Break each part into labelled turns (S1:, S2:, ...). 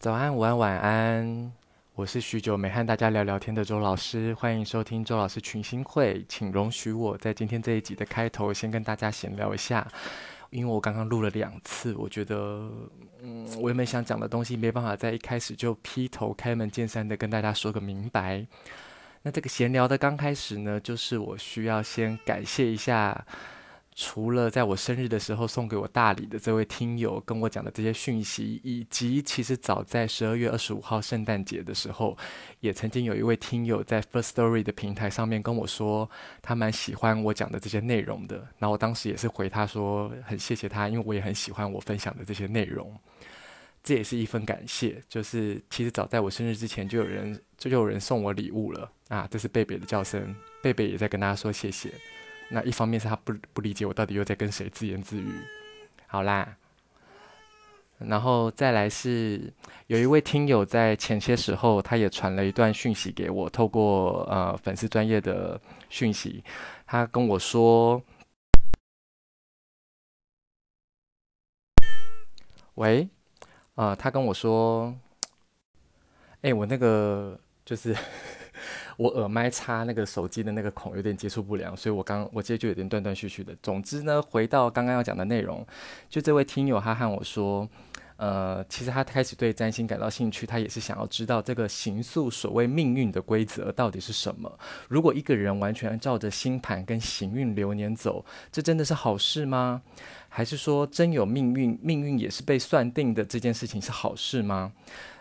S1: 早安，午安，晚安。我是许久没和大家聊聊天的周老师，欢迎收听周老师群星会。请容许我在今天这一集的开头先跟大家闲聊一下，因为我刚刚录了两次，我觉得，嗯，我原本想讲的东西没办法在一开始就劈头开门见山的跟大家说个明白。那这个闲聊的刚开始呢，就是我需要先感谢一下。除了在我生日的时候送给我大礼的这位听友跟我讲的这些讯息，以及其实早在十二月二十五号圣诞节的时候，也曾经有一位听友在 First Story 的平台上面跟我说，他蛮喜欢我讲的这些内容的。那我当时也是回他说，很谢谢他，因为我也很喜欢我分享的这些内容。这也是一份感谢，就是其实早在我生日之前就有人就有人送我礼物了啊！这是贝贝的叫声，贝贝也在跟大家说谢谢。那一方面是他不不理解我到底又在跟谁自言自语，好啦，然后再来是有一位听友在前些时候，他也传了一段讯息给我，透过呃粉丝专业的讯息，他跟我说，喂，呃，他跟我说，哎，我那个就是。我耳麦插那个手机的那个孔有点接触不良，所以我刚我接就有点断断续续的。总之呢，回到刚刚要讲的内容，就这位听友他和我说，呃，其实他开始对占星感到兴趣，他也是想要知道这个行诉所谓命运的规则到底是什么。如果一个人完全照着星盘跟行运流年走，这真的是好事吗？还是说真有命运，命运也是被算定的这件事情是好事吗？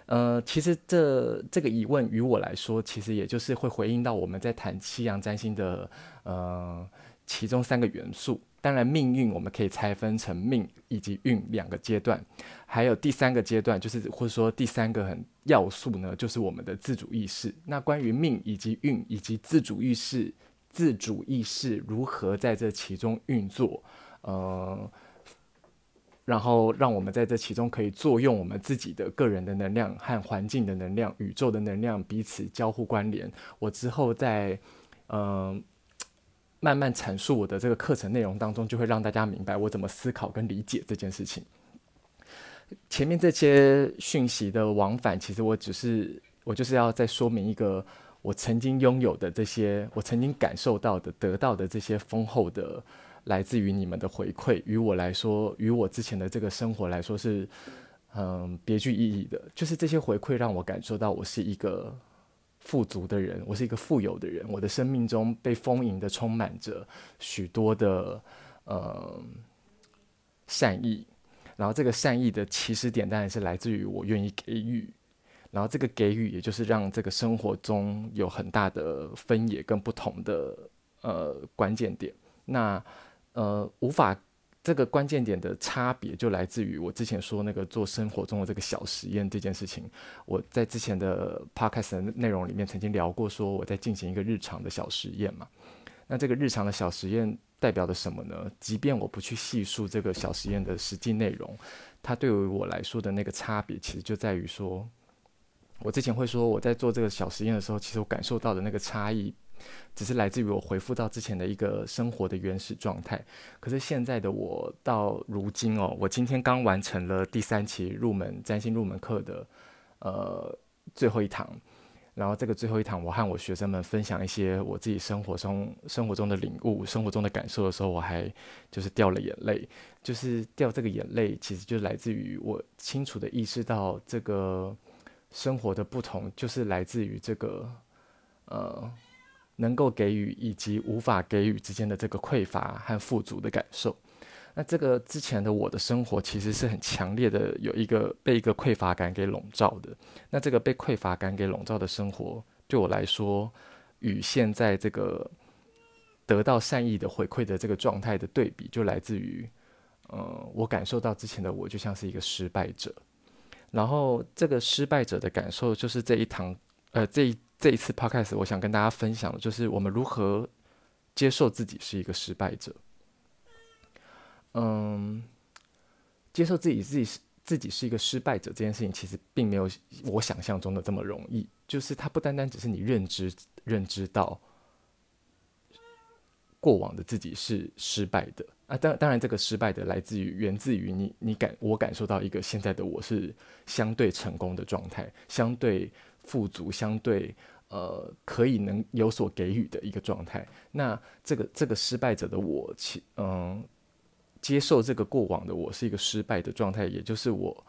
S1: 呃，其实这这个疑问于我来说，其实也就是会回应到我们在谈西洋占星的呃其中三个元素。当然，命运我们可以拆分成命以及运两个阶段，还有第三个阶段，就是或者说第三个很要素呢，就是我们的自主意识。那关于命以及运以及自主意识，自主意识如何在这其中运作，呃。然后让我们在这其中可以作用我们自己的个人的能量和环境的能量、宇宙的能量彼此交互关联。我之后在嗯、慢慢阐述我的这个课程内容当中，就会让大家明白我怎么思考跟理解这件事情。前面这些讯息的往返，其实我只是我就是要再说明一个我曾经拥有的这些，我曾经感受到的、得到的这些丰厚的。来自于你们的回馈，于我来说，于我之前的这个生活来说是，嗯，别具意义的。就是这些回馈让我感受到我是一个富足的人，我是一个富有的人。我的生命中被丰盈的充满着许多的，嗯，善意。然后这个善意的起始点当然是来自于我愿意给予。然后这个给予，也就是让这个生活中有很大的分野跟不同的呃关键点。那呃，无法这个关键点的差别就来自于我之前说那个做生活中的这个小实验这件事情。我在之前的 podcast 的内容里面曾经聊过，说我在进行一个日常的小实验嘛。那这个日常的小实验代表的什么呢？即便我不去细数这个小实验的实际内容，它对于我来说的那个差别，其实就在于说，我之前会说我在做这个小实验的时候，其实我感受到的那个差异。只是来自于我回复到之前的一个生活的原始状态，可是现在的我到如今哦，我今天刚完成了第三期入门占星入门课的呃最后一堂，然后这个最后一堂，我和我学生们分享一些我自己生活中生活中的领悟、生活中的感受的时候，我还就是掉了眼泪，就是掉这个眼泪，其实就是来自于我清楚地意识到这个生活的不同，就是来自于这个呃。能够给予以及无法给予之间的这个匮乏和富足的感受，那这个之前的我的生活其实是很强烈的，有一个被一个匮乏感给笼罩的。那这个被匮乏感给笼罩的生活，对我来说，与现在这个得到善意的回馈的这个状态的对比，就来自于，呃，我感受到之前的我就像是一个失败者，然后这个失败者的感受，就是这一堂，呃，这一。这一次 podcast，我想跟大家分享的就是我们如何接受自己是一个失败者。嗯，接受自己自己是自己是一个失败者这件事情，其实并没有我想象中的这么容易。就是它不单单只是你认知认知到过往的自己是失败的，啊，当当然，这个失败的来自于源自于你，你感我感受到一个现在的我是相对成功的状态，相对富足，相对呃可以能有所给予的一个状态。那这个这个失败者的我，其嗯接受这个过往的我是一个失败的状态，也就是我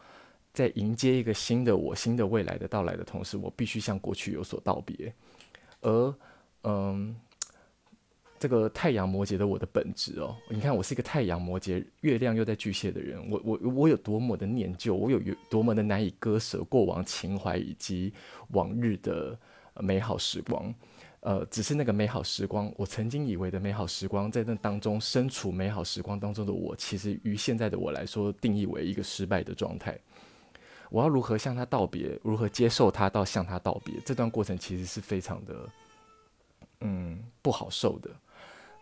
S1: 在迎接一个新的我、新的未来的到来的同时，我必须向过去有所道别，而嗯。这个太阳摩羯的我的本质哦，你看我是一个太阳摩羯，月亮又在巨蟹的人，我我我有多么的念旧，我有多么的难以割舍过往情怀以及往日的美好时光，呃，只是那个美好时光，我曾经以为的美好时光，在那当中身处美好时光当中的我，其实于现在的我来说，定义为一个失败的状态。我要如何向他道别？如何接受他到向他道别？这段过程其实是非常的，嗯，不好受的。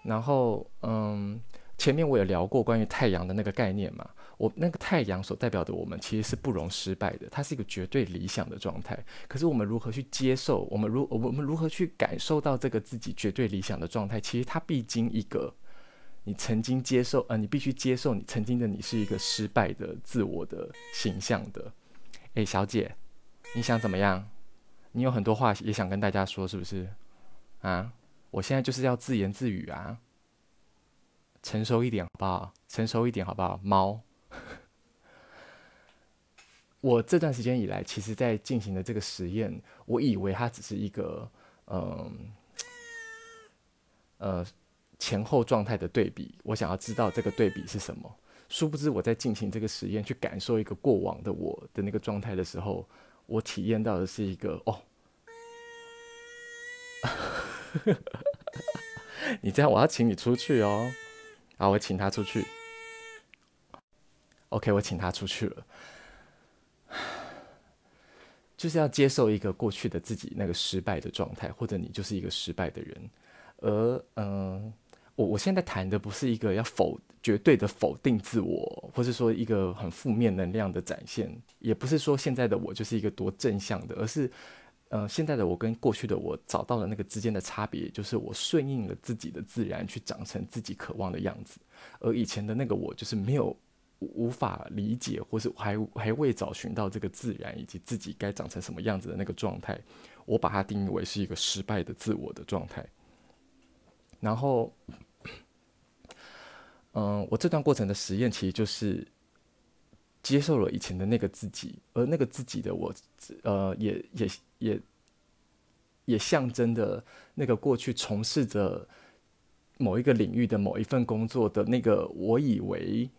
S1: 然后，嗯，前面我也聊过关于太阳的那个概念嘛。我那个太阳所代表的我们，其实是不容失败的，它是一个绝对理想的状态。可是我们如何去接受？我们如我们如何去感受到这个自己绝对理想的状态？其实它必经一个你曾经接受，呃，你必须接受你曾经的你是一个失败的自我的形象的。诶，小姐，你想怎么样？你有很多话也想跟大家说，是不是？啊？我现在就是要自言自语啊，成熟一点好不好？成熟一点好不好？猫，我这段时间以来，其实在进行的这个实验，我以为它只是一个，嗯，呃，前后状态的对比。我想要知道这个对比是什么。殊不知我在进行这个实验，去感受一个过往的我的那个状态的时候，我体验到的是一个哦。你这样，我要请你出去哦。好，我请他出去。OK，我请他出去了。就是要接受一个过去的自己那个失败的状态，或者你就是一个失败的人。而嗯、我我现在谈的不是一个要否绝对的否定自我，或是说一个很负面能量的展现，也不是说现在的我就是一个多正向的，而是。呃，现在的我跟过去的我找到了那个之间的差别，就是我顺应了自己的自然去长成自己渴望的样子，而以前的那个我就是没有无法理解，或是还还未找寻到这个自然以及自己该长成什么样子的那个状态，我把它定义为是一个失败的自我的状态。然后，嗯、我这段过程的实验其实就是。接受了以前的那个自己，而那个自己的我，呃，也也也也象征的那个过去从事着某一个领域的某一份工作的那个，我以为，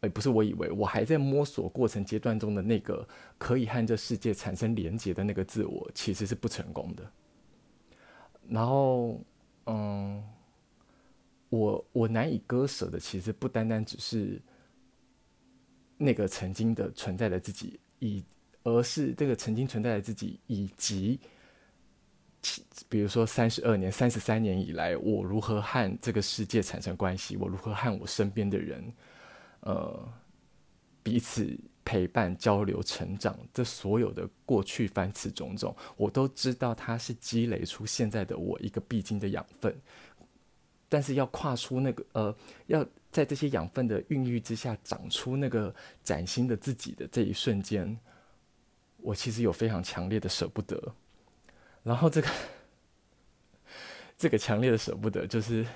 S1: 哎，不是我以为，我还在摸索过程阶段中的那个可以和这世界产生连结的那个自我，其实是不成功的。然后，嗯，我我难以割舍的，其实不单单只是。那个曾经的存在的自己，以而是这个曾经存在的自己，以及，比如说三十二年、三十三年以来，我如何和这个世界产生关系，我如何和我身边的人，呃，彼此陪伴、交流、成长，这所有的过去凡此种种，我都知道它是积累出现在的我一个必经的养分。但是要跨出那个呃，要在这些养分的孕育之下长出那个崭新的自己的这一瞬间，我其实有非常强烈的舍不得。然后这个这个强烈的舍不得，就是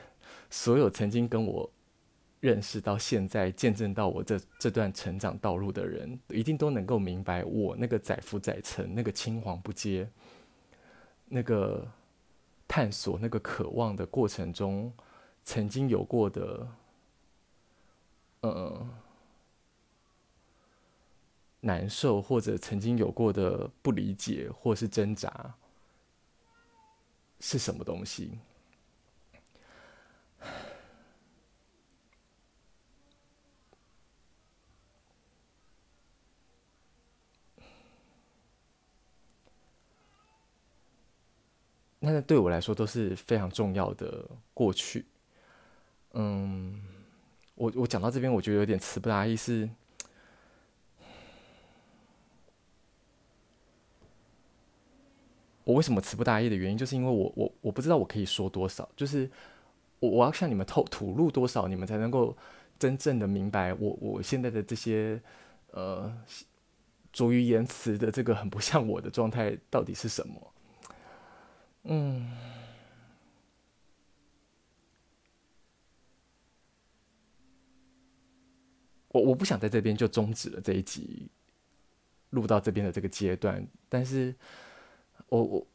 S1: 所有曾经跟我认识到现在、见证到我这这段成长道路的人，一定都能够明白我那个载浮载沉、那个青黄不接、那个。探索那个渴望的过程中，曾经有过的，呃，难受，或者曾经有过的不理解，或是挣扎，是什么东西？那对我来说都是非常重要的过去。嗯，我我讲到这边，我觉得有点词不达意。是，我为什么词不达意的原因，就是因为我我我不知道我可以说多少。就是我我要向你们透吐露多少，你们才能够真正的明白我我现在的这些呃拙于言辞的这个很不像我的状态到底是什么？嗯，我我不想在这边就终止了这一集录到这边的这个阶段，但是我我。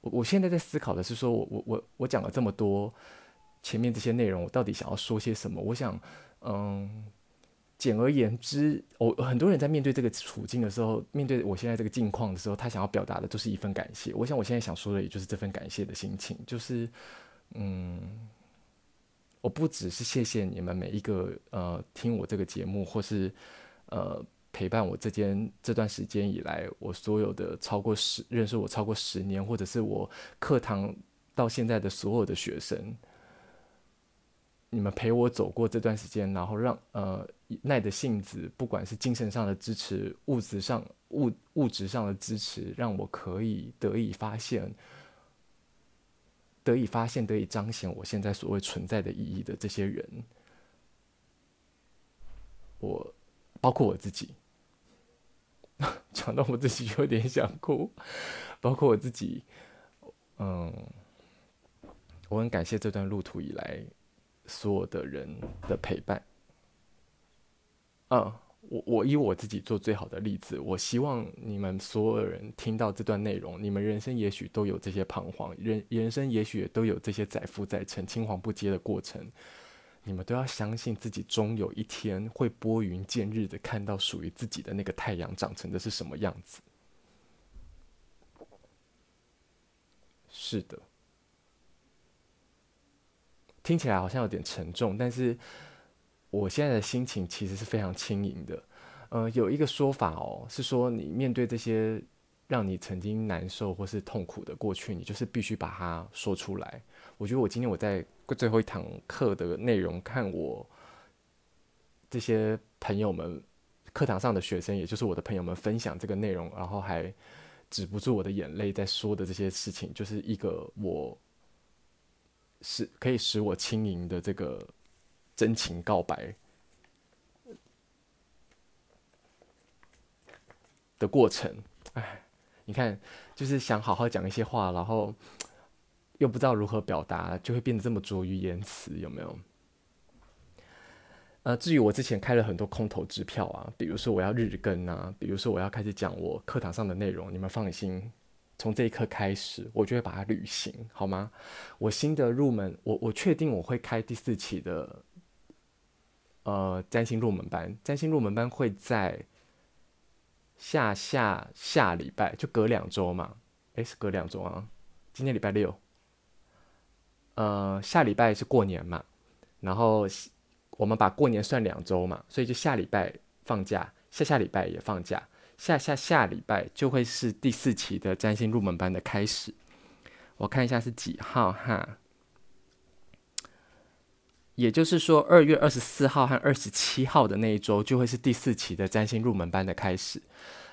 S1: 我我现在在思考的是说，我我我我讲了这么多前面这些内容，我到底想要说些什么？我想，嗯，简而言之，我很多人在面对这个处境的时候，面对我现在这个境况的时候，他想要表达的就是一份感谢。我想我现在想说的，也就是这份感谢的心情，就是，嗯，我不只是谢谢你们每一个呃听我这个节目，或是呃。陪伴我这间这段时间以来，我所有的超过十认识我超过十年，或者是我课堂到现在的所有的学生，你们陪我走过这段时间，然后让呃耐的性子，不管是精神上的支持，物质上物物质上的支持，让我可以得以发现，得以发现，得以彰显我现在所谓存在的意义的这些人，我包括我自己。讲到我自己有点想哭，包括我自己，嗯，我很感谢这段路途以来所有的人的陪伴。嗯，我我以我自己做最好的例子，我希望你们所有人听到这段内容，你们人生也许都有这些彷徨，人人生也许都有这些载浮载沉、青黄不接的过程。你们都要相信自己，终有一天会拨云见日的看到属于自己的那个太阳长成的是什么样子。是的，听起来好像有点沉重，但是我现在的心情其实是非常轻盈的。呃，有一个说法哦，是说你面对这些让你曾经难受或是痛苦的过去，你就是必须把它说出来。我觉得我今天我在。最后一堂课的内容，看我这些朋友们课堂上的学生，也就是我的朋友们分享这个内容，然后还止不住我的眼泪在说的这些事情，就是一个我是可以使我轻盈的这个真情告白的过程。哎，你看，就是想好好讲一些话，然后。又不知道如何表达，就会变得这么拙于言辞，有没有？呃，至于我之前开了很多空头支票啊，比如说我要日更啊，比如说我要开始讲我课堂上的内容，你们放心，从这一刻开始，我就会把它履行，好吗？我新的入门，我我确定我会开第四期的，呃，占星入门班，占星入门班会在下下下礼拜，就隔两周嘛，诶，是隔两周啊，今天礼拜六。呃，下礼拜是过年嘛，然后我们把过年算两周嘛，所以就下礼拜放假，下下礼拜也放假，下下下礼拜就会是第四期的占星入门班的开始。我看一下是几号哈，也就是说二月二十四号和二十七号的那一周就会是第四期的占星入门班的开始。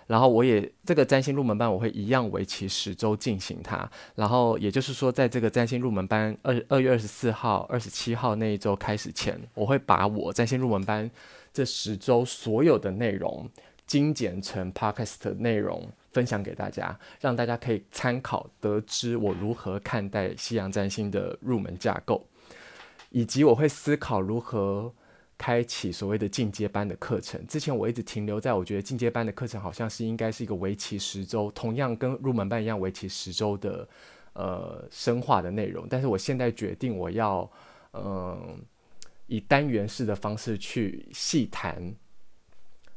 S1: 然后我也这个占星入门班，我会一样为期十周进行它。然后也就是说，在这个占星入门班二二月二十四号、二十七号那一周开始前，我会把我占星入门班这十周所有的内容精简成 podcast 内容分享给大家，让大家可以参考，得知我如何看待西洋占星的入门架构，以及我会思考如何。开启所谓的进阶班的课程。之前我一直停留在我觉得进阶班的课程好像是应该是一个为期十周，同样跟入门班一样为期十周的呃深化的内容。但是我现在决定我要嗯、以单元式的方式去细谈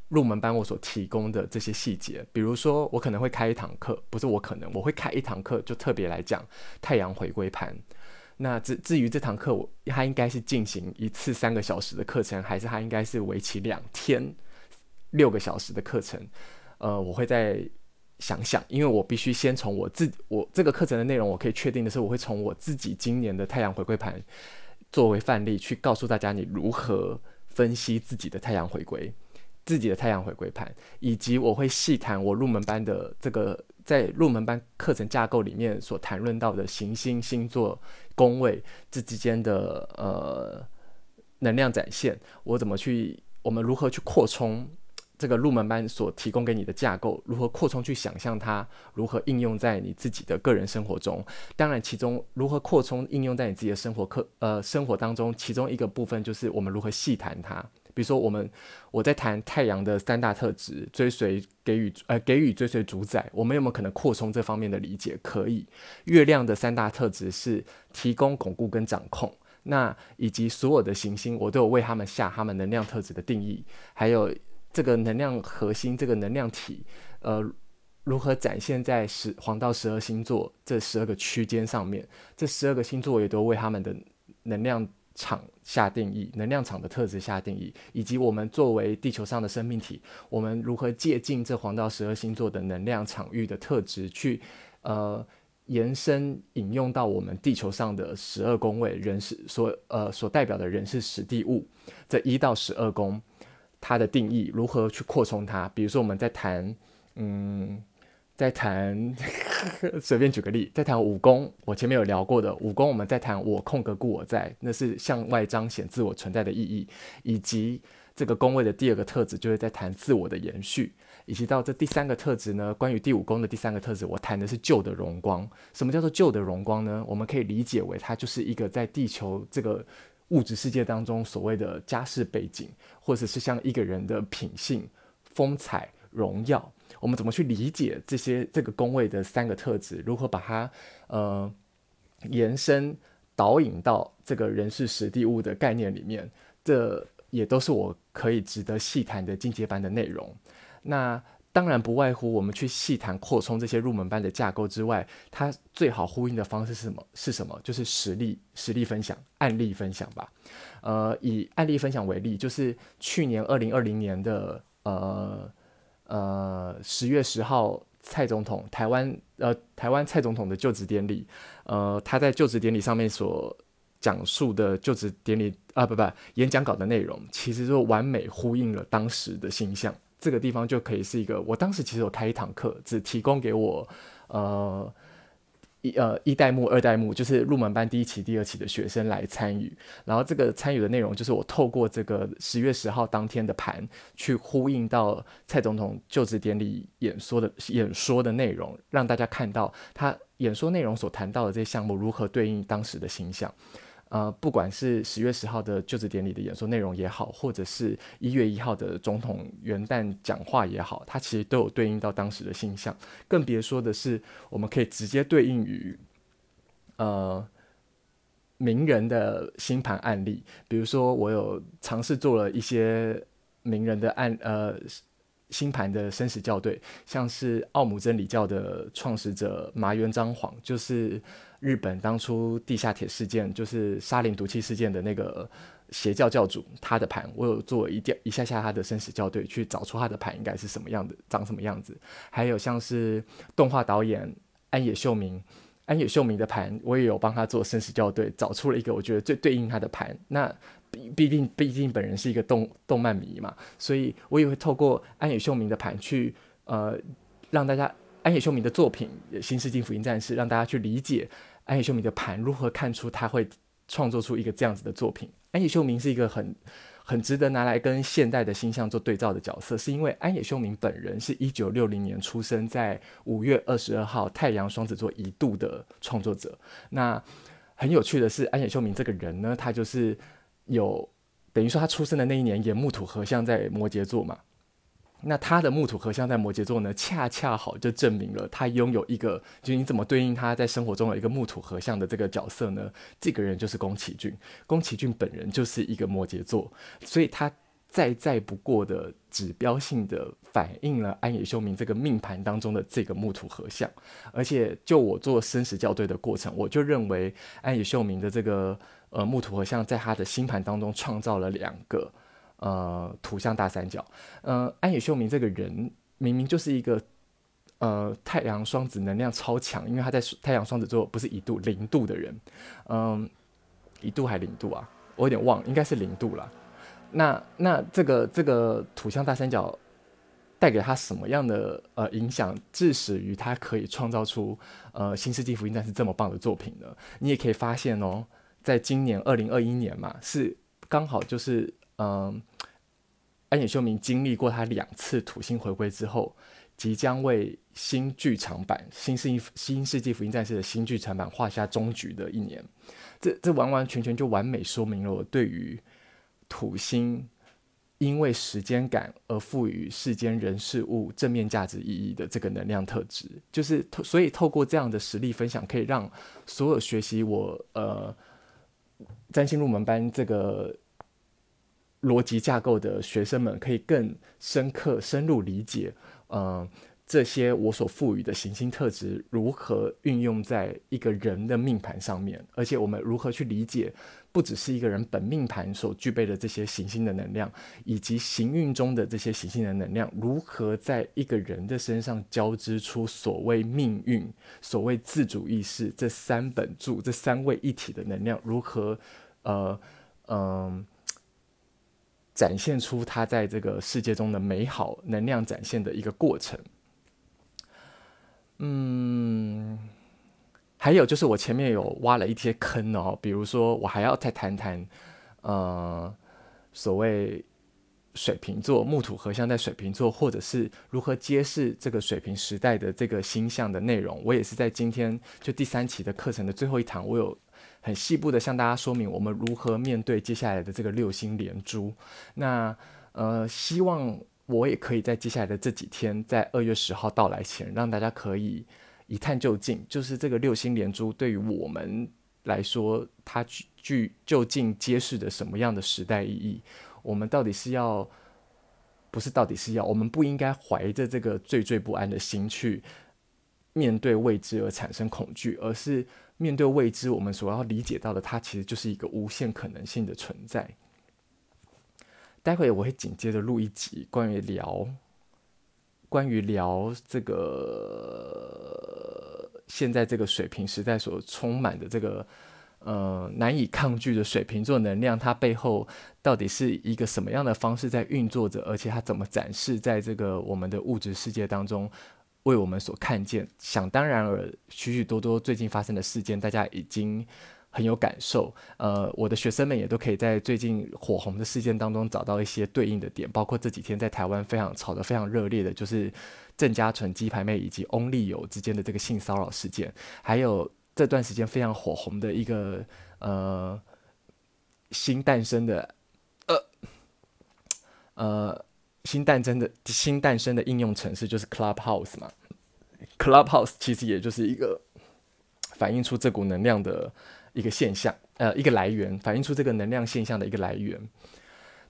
S1: 入门班我所提供的这些细节。比如说我可能会开一堂课，不是我可能我会开一堂课，就特别来讲太阳回归盘。那至至于这堂课，我它应该是进行一次三个小时的课程，还是它应该是为期两天六个小时的课程？呃，我会再想想，因为我必须先从我自我这个课程的内容，我可以确定的是，我会从我自己今年的太阳回归盘作为范例，去告诉大家你如何分析自己的太阳回归，自己的太阳回归盘，以及我会细谈我入门班的这个在入门班课程架构里面所谈论到的行星、星座、宫位这之间的呃能量展现，我怎么去，我们如何去扩充这个入门班所提供给你的架构，如何扩充去想象它，如何应用在你自己的个人生活中。当然，其中如何扩充应用在你自己的生活课呃生活当中，其中一个部分就是我们如何细谈它。比如说，我们我在谈太阳的三大特质，追随、给予、呃给予、追随、主宰，我们有没有可能扩充这方面的理解？可以。月亮的三大特质是提供、巩固跟掌控。那以及所有的行星，我都有为他们下他们能量特质的定义，还有这个能量核心、这个能量体，呃，如何展现在十黄道十二星座这十二个区间上面？这十二个星座也都为他们的能量。场下定义，能量场的特质下定义，以及我们作为地球上的生命体，我们如何借镜这黄道十二星座的能量场域的特质，去呃延伸引用到我们地球上的十二宫位人事所呃所代表的人事时地物这一到十二宫，它的定义如何去扩充它？比如说我们在谈嗯。在谈，随便举个例，在谈五宫，我前面有聊过的五宫，我们在谈我空格故我在，那是向外彰显自我存在的意义，以及这个宫位的第二个特质就是在谈自我的延续，以及到这第三个特质呢，关于第五宫的第三个特质，我谈的是旧的荣光。什么叫做旧的荣光呢？我们可以理解为它就是一个在地球这个物质世界当中所谓的家世背景，或者是像一个人的品性、风采、荣耀。我们怎么去理解这些这个宫位的三个特质？如何把它呃延伸导引到这个人事时地物的概念里面？这也都是我可以值得细谈的进阶班的内容。那当然不外乎我们去细谈扩充这些入门班的架构之外，它最好呼应的方式是什么？是什么？就是实例实例分享、案例分享吧。呃，以案例分享为例，就是去年二零二零年的呃。呃，十月十号，蔡总统台湾呃台湾蔡总统的就职典礼，呃，他在就职典礼上面所讲述的就职典礼啊，不不，演讲稿的内容，其实就完美呼应了当时的形象。这个地方就可以是一个，我当时其实有开一堂课，只提供给我呃。一呃一代目二代目就是入门班第一期第二期的学生来参与，然后这个参与的内容就是我透过这个十月十号当天的盘去呼应到蔡总统就职典礼演说的演说的内容，让大家看到他演说内容所谈到的这些项目如何对应当时的形象。呃，不管是十月十号的就职典礼的演说内容也好，或者是一月一号的总统元旦讲话也好，它其实都有对应到当时的形象。更别说的是，我们可以直接对应于呃名人的星盘案例。比如说，我有尝试做了一些名人的案呃星盘的生死校对，像是奥姆真理教的创始者麻原彰晃，就是。日本当初地下铁事件，就是沙林毒气事件的那个邪教教主，他的盘我有做一点一下下他的生死校对，去找出他的盘应该是什么样的，长什么样子。还有像是动画导演安野秀明，安野秀明的盘我也有帮他做生死校对，找出了一个我觉得最对应他的盘。那毕毕竟毕竟本人是一个动动漫迷嘛，所以我也会透过安野秀明的盘去呃让大家安野秀明的作品《新世纪福音战士》让大家去理解。安野秀明的盘如何看出他会创作出一个这样子的作品？安野秀明是一个很很值得拿来跟现代的星象做对照的角色，是因为安野秀明本人是一九六零年出生在五月二十二号太阳双子座一度的创作者。那很有趣的是，安野秀明这个人呢，他就是有等于说他出生的那一年也木土合相在摩羯座嘛。那他的木土合相在摩羯座呢，恰恰好就证明了他拥有一个，就你怎么对应他在生活中的一个木土合相的这个角色呢？这个人就是宫崎骏，宫崎骏本人就是一个摩羯座，所以他再再不过的指标性的反映了安野秀明这个命盘当中的这个木土合相，而且就我做生死校对的过程，我就认为安野秀明的这个呃木土合相在他的星盘当中创造了两个。呃，土象大三角。呃，安野秀明这个人明明就是一个呃太阳双子能量超强，因为他在太阳双子座不是一度零度的人，嗯、一度还零度啊，我有点忘了，应该是零度了。那那这个这个土象大三角，带给他什么样的呃影响，致使于他可以创造出呃《新世纪福音战士》这么棒的作品呢？你也可以发现哦，在今年二零二一年嘛，是刚好就是嗯、安野秀明经历过他两次土星回归之后，即将为新剧场版《新世纪新世纪福音战士》的新剧场版画下终局的一年。这这完完全全就完美说明了我对于土星。因为时间感而赋予世间人事物正面价值意义的这个能量特质，就是透，所以透过这样的实例分享，可以让所有学习我呃占星入门班这个逻辑架构的学生们，可以更深刻、深入理解，嗯、呃。这些我所赋予的行星特质如何运用在一个人的命盘上面，而且我们如何去理解，不只是一个人本命盘所具备的这些行星的能量，以及行运中的这些行星的能量，如何在一个人的身上交织出所谓命运、所谓自主意识这三本柱、这三位一体的能量，如何，呃，嗯、展现出他在这个世界中的美好能量展现的一个过程。嗯，还有就是我前面有挖了一些坑哦，比如说我还要再谈谈，呃，所谓水瓶座木土合相在水瓶座，或者是如何揭示这个水瓶时代的这个星象的内容。我也是在今天就第三期的课程的最后一堂，我有。很细部的向大家说明我们如何面对接下来的这个六星连珠。那呃，希望我也可以在接下来的这几天，在二月十号到来前，让大家可以一探究竟，就是这个六星连珠对于我们来说，它具具究竟揭示着什么样的时代意义？我们到底是要，不是到底是要，我们不应该怀着这个惴惴不安的心去面对未知而产生恐惧，而是。面对未知，我们所要理解到的，它其实就是一个无限可能性的存在。待会我会紧接着录一集关于聊，关于聊这个现在这个水平时代所充满的这个呃难以抗拒的水瓶座能量，它背后到底是一个什么样的方式在运作着，而且它怎么展示在这个我们的物质世界当中。为我们所看见，想当然尔，许许多多最近发生的事件，大家已经很有感受。呃，我的学生们也都可以在最近火红的事件当中找到一些对应的点，包括这几天在台湾非常吵得非常热烈的，就是郑家纯鸡排妹以及翁立友之间的这个性骚扰事件，还有这段时间非常火红的一个呃新诞生的呃呃。新诞生的新诞生的应用程式就是 Clubhouse 嘛，Clubhouse 其实也就是一个反映出这股能量的一个现象，呃，一个来源，反映出这个能量现象的一个来源。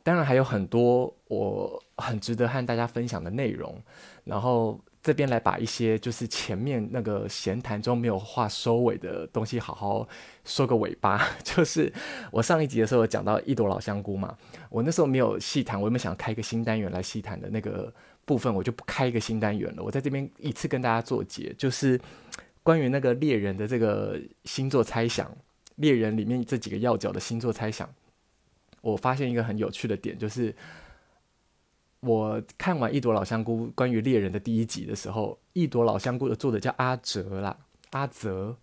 S1: 当然还有很多我很值得和大家分享的内容，然后。这边来把一些就是前面那个闲谈中没有话收尾的东西好好说个尾巴。就是我上一集的时候讲到一朵老香菇嘛，我那时候没有细谈，我有没有想开一个新单元来细谈的那个部分，我就不开一个新单元了。我在这边一次跟大家做结，就是关于那个猎人的这个星座猜想，猎人里面这几个要角的星座猜想，我发现一个很有趣的点，就是。我看完《一朵老香菇》关于猎人的第一集的时候，《一朵老香菇》的作者叫阿泽啦，阿泽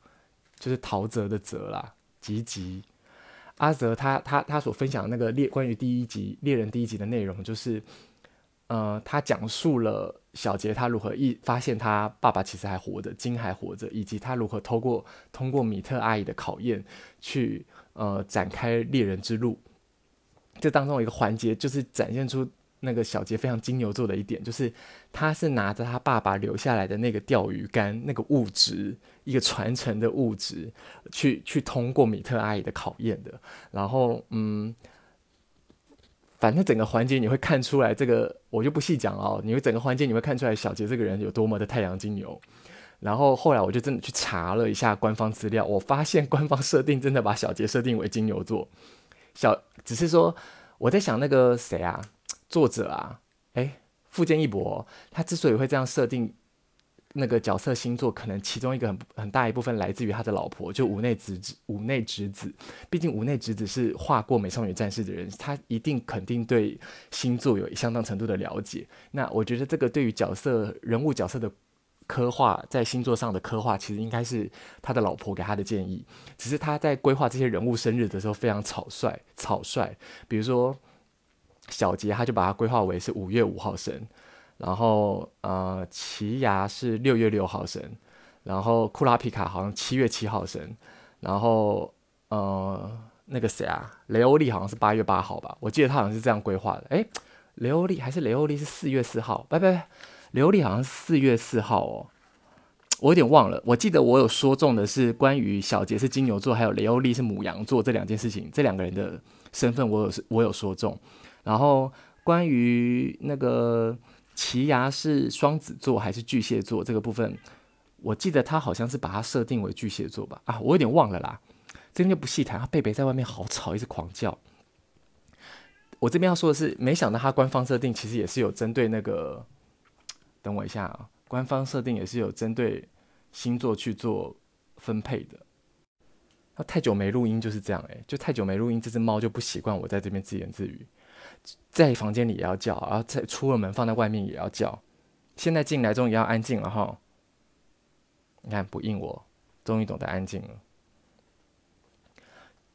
S1: 就是陶喆的泽啦，吉吉。阿泽他他他所分享的那个猎关于第一集猎人第一集的内容，就是呃，他讲述了小杰他如何一发现他爸爸其实还活着，金还活着，以及他如何透过通过米特阿姨的考验去呃展开猎人之路。这当中有一个环节就是展现出。那个小杰非常金牛座的一点，就是他是拿着他爸爸留下来的那个钓鱼竿，那个物质，一个传承的物质，去去通过米特阿姨的考验的。然后，嗯，反正整个环节你会看出来，这个我就不细讲哦。你会整个环节你会看出来小杰这个人有多么的太阳金牛。然后后来我就真的去查了一下官方资料，我发现官方设定真的把小杰设定为金牛座。小只是说我在想那个谁啊？作者啊，诶，富坚义博，他之所以会这样设定那个角色星座，可能其中一个很很大一部分来自于他的老婆，就五内直子。五内直子，毕竟五内直子是画过《美少女战士》的人，他一定肯定对星座有相当程度的了解。那我觉得这个对于角色人物角色的刻画，在星座上的刻画，其实应该是他的老婆给他的建议。只是他在规划这些人物生日的时候非常草率，草率。比如说小杰，他就把它规划为是五月五号生。然后，呃，奇牙是六月六号生，然后库拉皮卡好像七月七号生，然后，呃，那个谁啊，雷欧利好像是八月八号吧，我记得他好像是这样规划的。诶，雷欧利还是雷欧利是四月四号？不不不，雷欧利好像是四月四号哦，我有点忘了。我记得我有说中的是关于小杰是金牛座，还有雷欧利是母羊座这两件事情，这两个人的身份我有我有说中。然后关于那个。奇犽是双子座还是巨蟹座？这个部分，我记得他好像是把它设定为巨蟹座吧？啊，我有点忘了啦。这边就不细谈。他贝贝在外面好吵，一直狂叫。我这边要说的是，没想到他官方设定其实也是有针对那个。等我一下啊，官方设定也是有针对星座去做分配的。他太久没录音就是这样哎、欸，就太久没录音，这只猫就不习惯我在这边自言自语。在房间里也要叫，然后在出了门放在外面也要叫。现在进来终于要安静了哈。你看不应我，终于懂得安静了。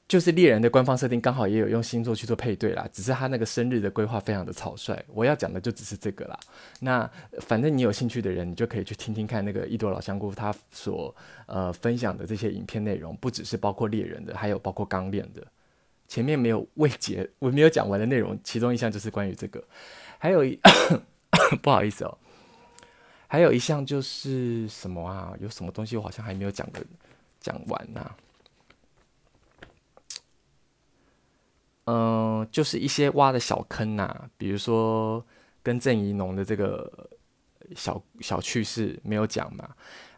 S1: 就是猎人的官方设定刚好也有用星座去做配对啦，只是他那个生日的规划非常的草率。我要讲的就只是这个啦。那反正你有兴趣的人，你就可以去听听看那个一朵老香菇他所呃分享的这些影片内容，不只是包括猎人的，还有包括刚练的。前面没有未结，我没有讲完的内容，其中一项就是关于这个，还有一 不好意思哦，还有一项就是什么啊？有什么东西我好像还没有讲的讲完呢、嗯、就是一些挖的小坑呐、比如说跟郑宜农的这个小小趣事没有讲嘛，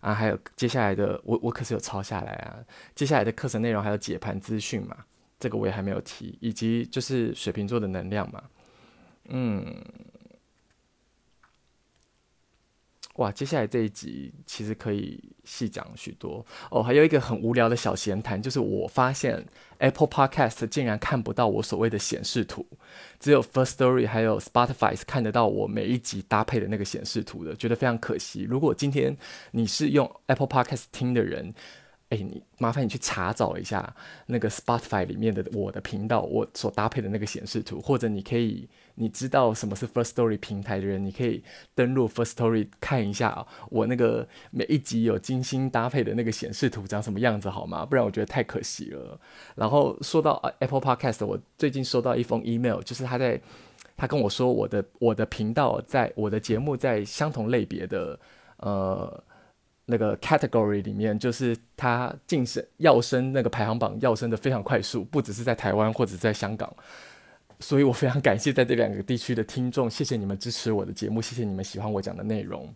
S1: 啊，还有接下来的我我可是有抄下来啊，接下来的课程内容还有解盘资讯嘛。这个我也还没有提，以及就是水瓶座的能量嘛，嗯，哇，接下来这一集其实可以细讲许多哦。还有一个很无聊的小闲谈，就是我发现 Apple Podcast 竟然看不到我所谓的显示图，只有 First Story 还有 Spotify 是看得到我每一集搭配的那个显示图的，觉得非常可惜。如果今天你是用 Apple Podcast 听的人，哎，你麻烦你去查找一下那个 Spotify 里面的我的频道，我所搭配的那个显示图，或者你可以，你知道什么是 First Story 平台的人，你可以登录 First Story 看一下啊，我那个每一集有精心搭配的那个显示图长什么样子好吗？不然我觉得太可惜了。然后说到 Apple Podcast，我最近收到一封 email，就是他在他跟我说我的我的频道在我的节目在相同类别的呃。那个 category 里面，就是他晋升要升那个排行榜要升的非常快速，不只是在台湾或者在香港，所以我非常感谢在这两个地区的听众，谢谢你们支持我的节目，谢谢你们喜欢我讲的内容，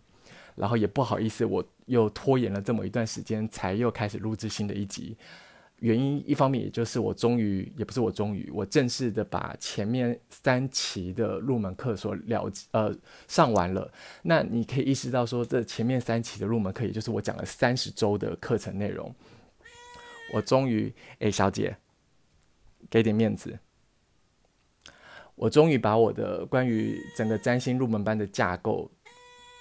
S1: 然后也不好意思，我又拖延了这么一段时间，才又开始录制新的一集。原因一方面，也就是我终于，也不是我终于，我正式的把前面三期的入门课所了解，呃，上完了。那你可以意识到说，这前面三期的入门课，也就是我讲了三十周的课程内容，我终于，哎，小姐，给点面子，我终于把我的关于整个占星入门班的架构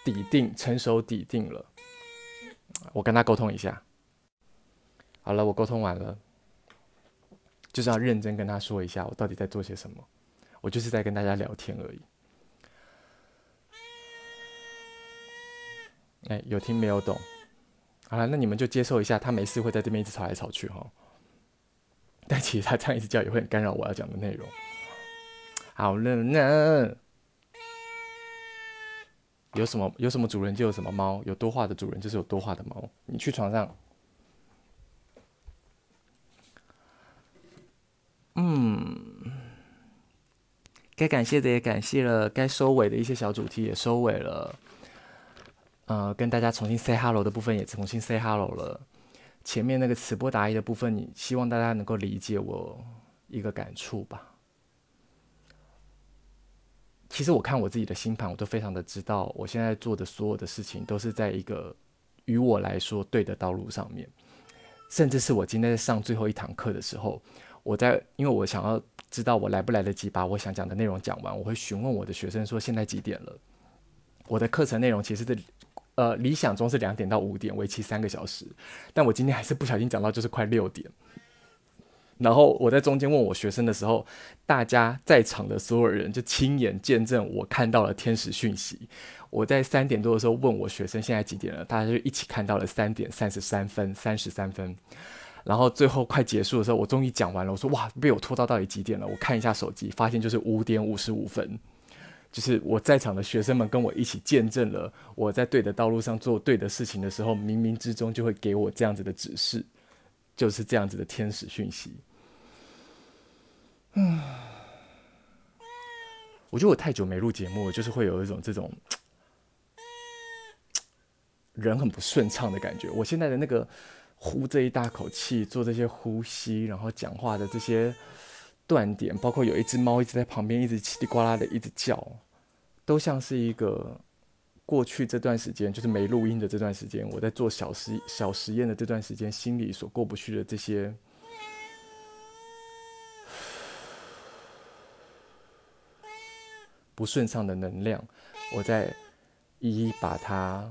S1: 底定，成熟底定了。我跟他沟通一下。好了，我沟通完了，就是要认真跟他说一下，我到底在做些什么。我就是在跟大家聊天而已。哎，有听没有懂？好了，那你们就接受一下，他没事会在这边一直吵来吵去哈。但其实他这样一直叫也会很干扰我要讲的内容。好了，呢有什么有什么主人就有什么猫，有多话的主人就是有多话的猫。你去床上。嗯，该感谢的也感谢了，该收尾的一些小主题也收尾了。呃，跟大家重新 say hello 的部分也重新 say hello 了。前面那个词波达意的部分，你希望大家能够理解我一个感触吧。其实我看我自己的星盘，我都非常的知道，我现在做的所有的事情都是在一个于我来说对的道路上面。甚至是我今天上最后一堂课的时候，我在因为我想要知道我来不来得及把我想讲的内容讲完，我会询问我的学生说现在几点了。我的课程内容其实是呃理想中是两点到五点，为期三个小时，但我今天还是不小心讲到就是快六点。然后我在中间问我学生的时候，大家在场的所有人就亲眼见证我看到了天使讯息。我在三点多的时候问我学生现在几点了，大家就一起看到了三点三十三分、三十三分。然后最后快结束的时候，我终于讲完了。我说：“哇，被我拖到到底几点了？”我看一下手机，发现就是五点五十五分。就是我在场的学生们跟我一起见证了我在对的道路上做对的事情的时候，冥冥之中就会给我这样子的指示，就是这样子的天使讯息。嗯，我觉得我太久没录节目，就是会有一种这种人很不顺畅的感觉。我现在的那个呼这一大口气，做这些呼吸，然后讲话的这些断点，包括有一只猫一直在旁边一直叽里呱啦的一直叫，都像是一个过去这段时间，就是没录音的这段时间，我在做小实小实验的这段时间，心里所过不去的这些。不顺畅的能量，我再一一把它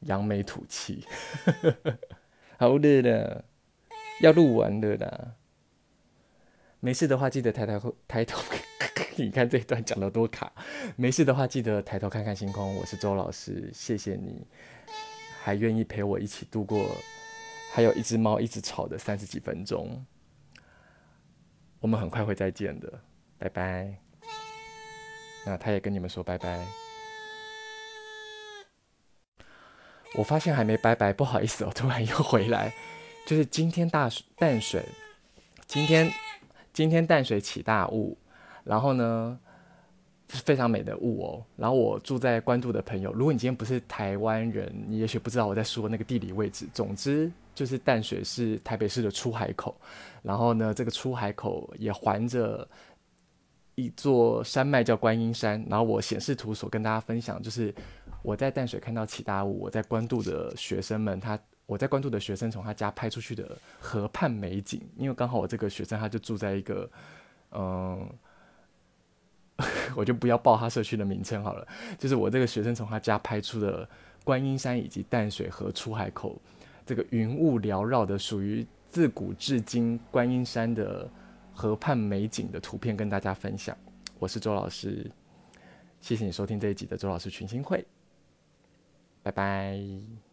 S1: 扬眉吐气。好的了，要录完了啦。没事的话，记得抬头 抬头。你看这一段讲的多卡。没事的话，记得抬头看看星空。我是周老师，谢谢你还愿意陪我一起度过，还有一只猫一直吵的三十几分钟。我们很快会再见的，拜拜。那他也跟你们说拜拜。我发现还没拜拜，不好意思哦，突然又回来。就是今天大淡水，今天今天淡水起大雾，然后呢是非常美的雾哦。然后我住在关渡的朋友，如果你今天不是台湾人，你也许不知道我在说那个地理位置。总之就是淡水是台北市的出海口，然后呢这个出海口也环着。一座山脉叫观音山，然后我显示图所跟大家分享，就是我在淡水看到起大雾，我在关渡的学生们，他我在关渡的学生从他家拍出去的河畔美景，因为刚好我这个学生他就住在一个，嗯，我就不要报他社区的名称好了，就是我这个学生从他家拍出的观音山以及淡水河出海口这个云雾缭绕的，属于自古至今观音山的。河畔美景的图片跟大家分享，我是周老师，谢谢你收听这一集的周老师群星会，拜拜。